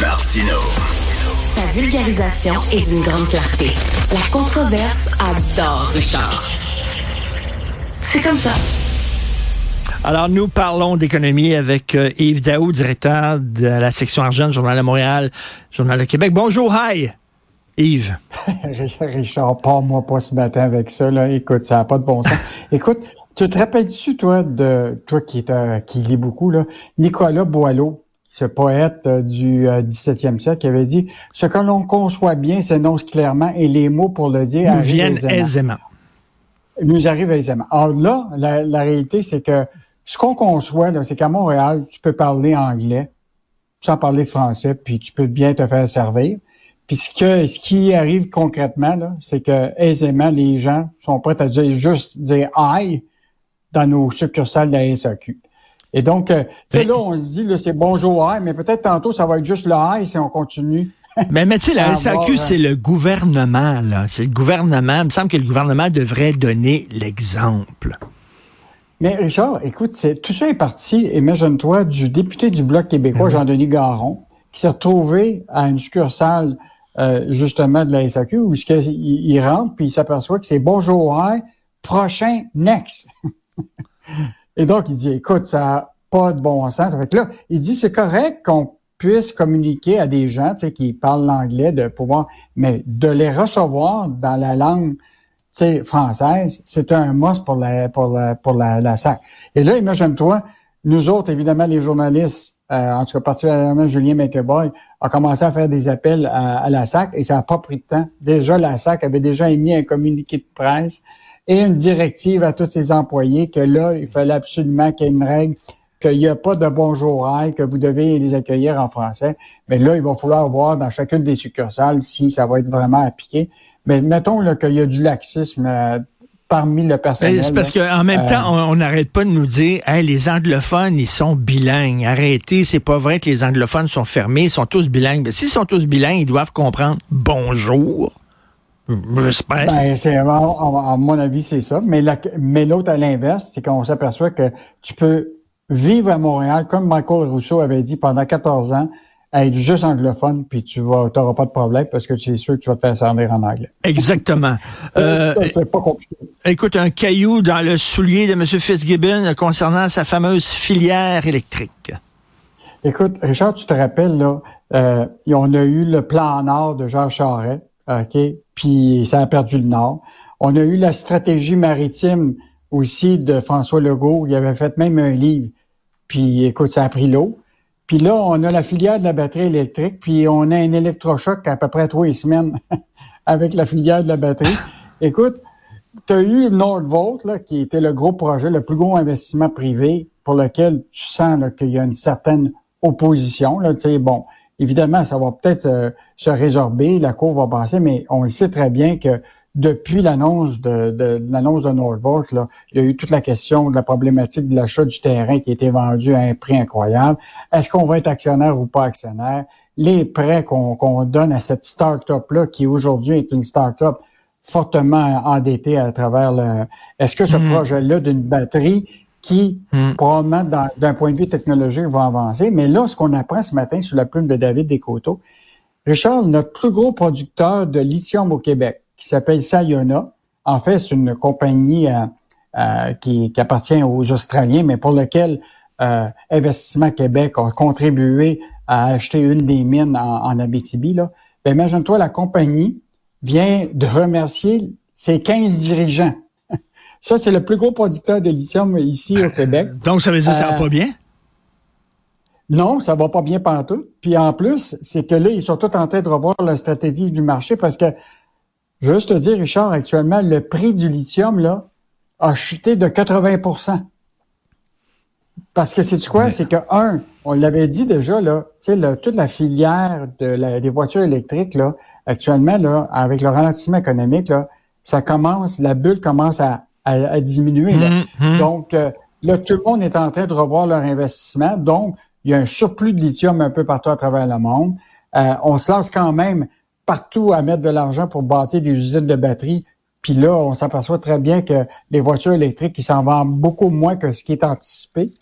Martino. Sa vulgarisation est d'une grande clarté. La controverse adore Richard. C'est comme ça. Alors, nous parlons d'économie avec euh, Yves Daou, directeur de la section argent du Journal de Montréal, Journal de Québec. Bonjour, hi! Yves. Richard, pas moi pas ce matin avec ça. Là. Écoute, ça n'a pas de bon sens. Écoute, tu te rappelles-tu, toi, de toi qui, est, euh, qui lit beaucoup, là, Nicolas Boileau, ce poète euh, du 17e siècle, qui avait dit Ce que l'on conçoit bien s'énonce clairement et les mots pour le dire nous viennent aisément. aisément. Nous arrivent aisément. Alors là, la, la réalité, c'est que ce qu'on conçoit, c'est qu'à Montréal, tu peux parler anglais sans parler de français, puis tu peux bien te faire servir. Puis ce, que, ce qui arrive concrètement, c'est que aisément, les gens sont prêts à dire juste dire aïe dans nos succursales de la SAQ. Et donc, euh, tu sais, là, on se dit, c'est bonjour aïe, mais peut-être tantôt, ça va être juste le aïe si on continue. Mais, mais tu sais, la SAQ, c'est le gouvernement, là. C'est le gouvernement. Il me semble que le gouvernement devrait donner l'exemple. Mais Richard, écoute, tout ça est parti, imagine-toi, du député du Bloc québécois, mhm. Jean-Denis Garon, qui s'est retrouvé à une succursale euh, justement de la SAQ où il, il rentre puis il s'aperçoit que c'est bonjour, hein, prochain, next. Et donc, il dit, écoute, ça pas de bon sens. Fait là, il dit, c'est correct qu'on puisse communiquer à des gens qui parlent l'anglais, de pouvoir, mais de les recevoir dans la langue française, c'est un must pour la, pour la, pour la, SAC. Et là, imagine-toi, nous autres, évidemment, les journalistes, euh, en tout cas particulièrement Julien McEvoy, a commencé à faire des appels à, la SAC et ça n'a pas pris de temps. Déjà, la SAC avait déjà émis un communiqué de presse et une directive à tous ses employés que là, il fallait absolument qu'il y ait une règle qu'il n'y a pas de bonjour que vous devez les accueillir en français. Mais là, il va falloir voir dans chacune des succursales si ça va être vraiment appliqué. Mais mettons qu'il y a du laxisme euh, parmi le personnel. C'est parce qu'en même temps, euh, on n'arrête pas de nous dire les anglophones, ils sont bilingues. Arrêtez, c'est pas vrai que les anglophones sont fermés, ils sont tous bilingues. S'ils sont tous bilingues, ils doivent comprendre bonjour. J'espère. Ben, c'est, à, mon avis, c'est ça. Mais, mais l'autre à l'inverse, c'est qu'on s'aperçoit que tu peux vivre à Montréal, comme Michael Rousseau avait dit pendant 14 ans, être juste anglophone, puis tu vas, t'auras pas de problème parce que tu es sûr que tu vas te faire servir en anglais. Exactement. euh, c'est pas compliqué. Écoute, un caillou dans le soulier de M. Fitzgibbon concernant sa fameuse filière électrique. Écoute, Richard, tu te rappelles, là, euh, on a eu le plan Nord de Jean Charest, OK, puis ça a perdu le Nord. On a eu la stratégie maritime aussi de François Legault. Il avait fait même un livre. Puis, écoute, ça a pris l'eau. Puis là, on a la filière de la batterie électrique, puis on a un électrochoc à peu près trois semaines avec la filière de la batterie. Écoute, tu as eu Nordvolt, là, qui était le gros projet, le plus gros investissement privé pour lequel tu sens qu'il y a une certaine opposition. Là, bon, évidemment, ça va peut-être se résorber, la cour va passer, mais on sait très bien que depuis l'annonce de, de, l'annonce de Nordvolt, là, il y a eu toute la question de la problématique de l'achat du terrain qui a été vendu à un prix incroyable. Est-ce qu'on va être actionnaire ou pas actionnaire? Les prêts qu'on donne à cette start-up-là, qui aujourd'hui est une start-up fortement endettée à travers le... Est-ce que ce hmm. projet-là d'une batterie qui, hmm. probablement, d'un point de vue technologique, va avancer? Mais là, ce qu'on apprend ce matin sous la plume de David Descoteaux, Richard, notre plus gros producteur de lithium au Québec, qui s'appelle Sayona. En fait, c'est une compagnie euh, euh, qui, appartient aux Australiens, mais pour laquelle euh, Investissement Québec a contribué à acheter une des mines en, Abitibi. Là. Ben, imagine-toi, la compagnie vient de remercier ses 15 dirigeants. Ça, c'est le plus gros producteur de lithium ici au Québec. Donc, ça veut dire que ça va pas bien? Non, ça va pas bien partout. Puis en plus, c'est que là, ils sont tous en train de revoir la stratégie du marché parce que je veux juste te dire, Richard, actuellement, le prix du lithium là, a chuté de 80% Parce que c'est quoi? C'est que, un, on l'avait dit déjà, là, toute la filière de des voitures électriques, là, actuellement, là, avec le ralentissement économique, là, ça commence, la bulle commence à, diminuer. Mm-hmm. Donc, euh, là, tout le monde est en train de revoir leur investissement. Donc, il y a un surplus de lithium un peu partout à travers le monde. Euh, on se lance quand même partout à mettre de l'argent pour bâtir des usines de batteries. Puis là, on s'aperçoit très bien que les voitures électriques, ils s'en vendent beaucoup moins que ce qui est anticipé.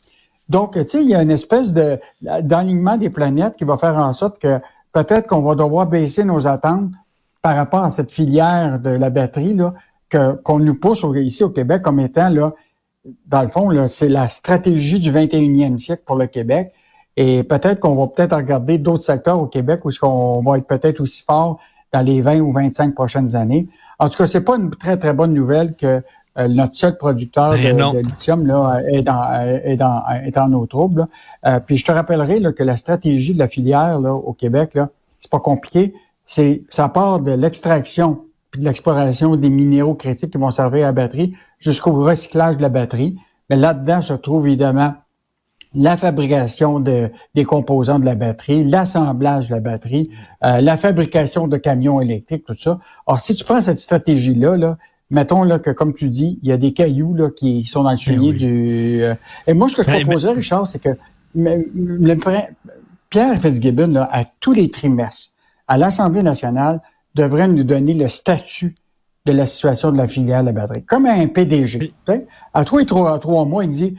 Donc, tu sais, il y a une espèce de d'alignement des planètes qui va faire en sorte que peut-être qu'on va devoir baisser nos attentes par rapport à cette filière de la batterie là, qu'on nous pousse ici au Québec comme étant là, dans le fond, là, c'est la stratégie du 21e siècle pour le Québec. Et peut-être qu'on va peut-être regarder d'autres secteurs au Québec où ce qu'on va être peut-être aussi fort dans les 20 ou 25 prochaines années. En tout cas, c'est pas une très, très bonne nouvelle que euh, notre seul producteur ben de, lithium là, est, dans, est, dans, est dans nos troubles. Euh, puis je te rappellerai là, que la stratégie de la filière là, au Québec, là, c'est pas compliqué. C'est ça part de l'extraction puis de l'exploration des minéraux critiques qui vont servir à la batterie jusqu'au recyclage de la batterie. Mais là-dedans se trouve évidemment la fabrication de, des composants de la batterie, l'assemblage de la batterie, euh, la fabrication de camions électriques, tout ça. Alors, si tu prends cette stratégie-là, là, mettons là, que, comme tu dis, il y a des cailloux là, qui sont dans le ben fumier du... Euh, et moi, ce que je ben, proposerais, Richard, c'est que Pierre Fitzgibbon, là, à tous les trimestres, à l'Assemblée nationale, devrait nous donner le statut de la situation de la filière de la batterie, comme un PDG. À trois, trois, trois mois, il dit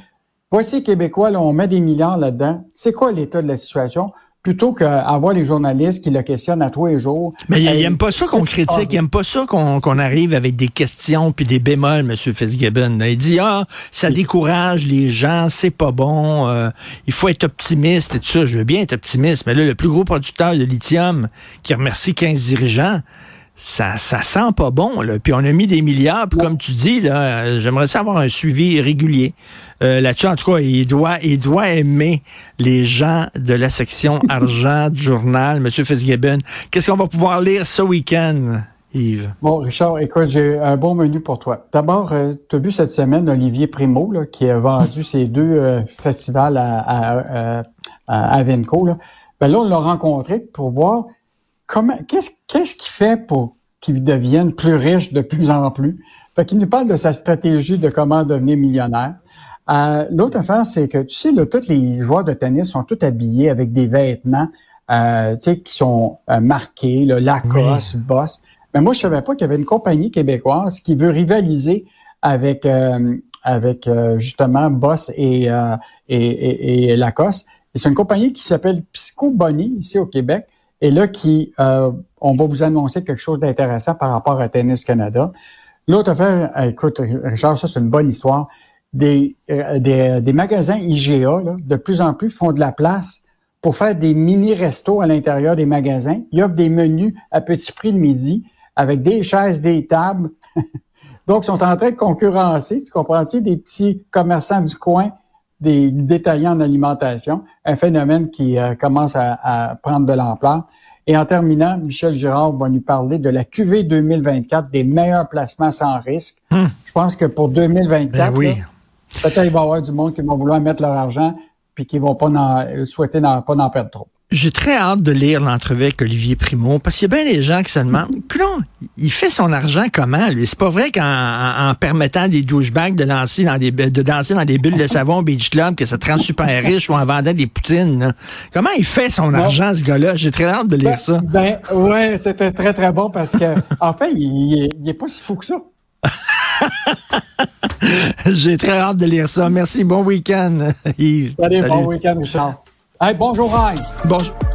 Voici Québécois, là, on met des milliards là-dedans. C'est quoi l'état de la situation? Plutôt qu'avoir les journalistes qui le questionnent à tous les jours. Mais il n'aime pas ça qu'on critique, il n'aime pas ça qu'on arrive avec des questions puis des bémols, M. Fitzgibbon. Il dit, ah, ça décourage les gens, c'est pas bon, euh, il faut être optimiste et tout ça. Je veux bien être optimiste, mais là, le plus gros producteur de lithium qui remercie 15 dirigeants, ça, ça sent pas bon. Là. Puis on a mis des milliards, puis comme tu dis, là, j'aimerais savoir un suivi régulier. Euh, là-dessus, en tout cas, il doit, il doit aimer les gens de la section argent du journal, M. Fitzgibbon. Qu'est-ce qu'on va pouvoir lire ce week-end? Yves? Bon, Richard, écoute, j'ai un bon menu pour toi. D'abord, euh, tu as vu cette semaine Olivier Primo, là, qui a vendu ses deux euh, festivals à, à, à, à Avenco. Là. Ben là, on l'a rencontré pour voir comment, qu'est-ce, qu'est-ce qu'il fait pour qu'il devienne plus riche de plus en plus? Fait qu'il nous parle de sa stratégie de comment devenir millionnaire. Euh, l'autre affaire, c'est que, tu sais, là, tous les joueurs de tennis sont tous habillés avec des vêtements, euh, tu sais, qui sont euh, marqués, là, Lacoste, Boss. Mais moi, je savais pas qu'il y avait une compagnie québécoise qui veut rivaliser avec, avec justement Boss et, et, et, Lacoste. Et c'est une compagnie qui s'appelle Psycho Bonnie, ici au Québec. Et là, qui, on va vous annoncer quelque chose d'intéressant par rapport à Tennis Canada. L'autre affaire, écoute, Richard, ça, c'est une bonne histoire des, euh, des, des, magasins IGA, là, de plus en plus, font de la place pour faire des mini-restos à l'intérieur des magasins. Ils offrent des menus à petit prix le midi avec des chaises, des tables. Donc, ils sont en train de concurrencer, tu comprends-tu, des petits commerçants du coin, des détaillants en alimentation, un phénomène qui euh, commence à, à, prendre de l'ampleur. Et en terminant, Michel Girard va nous parler de la QV 2024, des meilleurs placements sans risque. Hum. Je pense que pour 2024, ben Peut-être qu'il va y avoir du monde qui va vouloir mettre leur argent puis qui vont pas en, souhaiter pas en perdre trop. J'ai très hâte de lire l'entrevue avec Olivier Primo parce qu'il y a bien des gens qui se demandent, non, il fait son argent comment lui? C'est pas vrai qu'en en, permettant des douchebags de danser dans des de danser dans des bulles de savon au beach club que ça te rend super riche ou en vendant des poutines. Comment il fait son argent ce gars-là? J'ai très hâte de lire ben, ça. Ben ouais, c'était très très bon parce que en fait, il, il est pas si fou que ça. J'ai très hâte de lire ça. Merci. Bon week-end, Yves. Salut, bon week-end, Richard. Hey, bonjour, Ryan. Bonjour.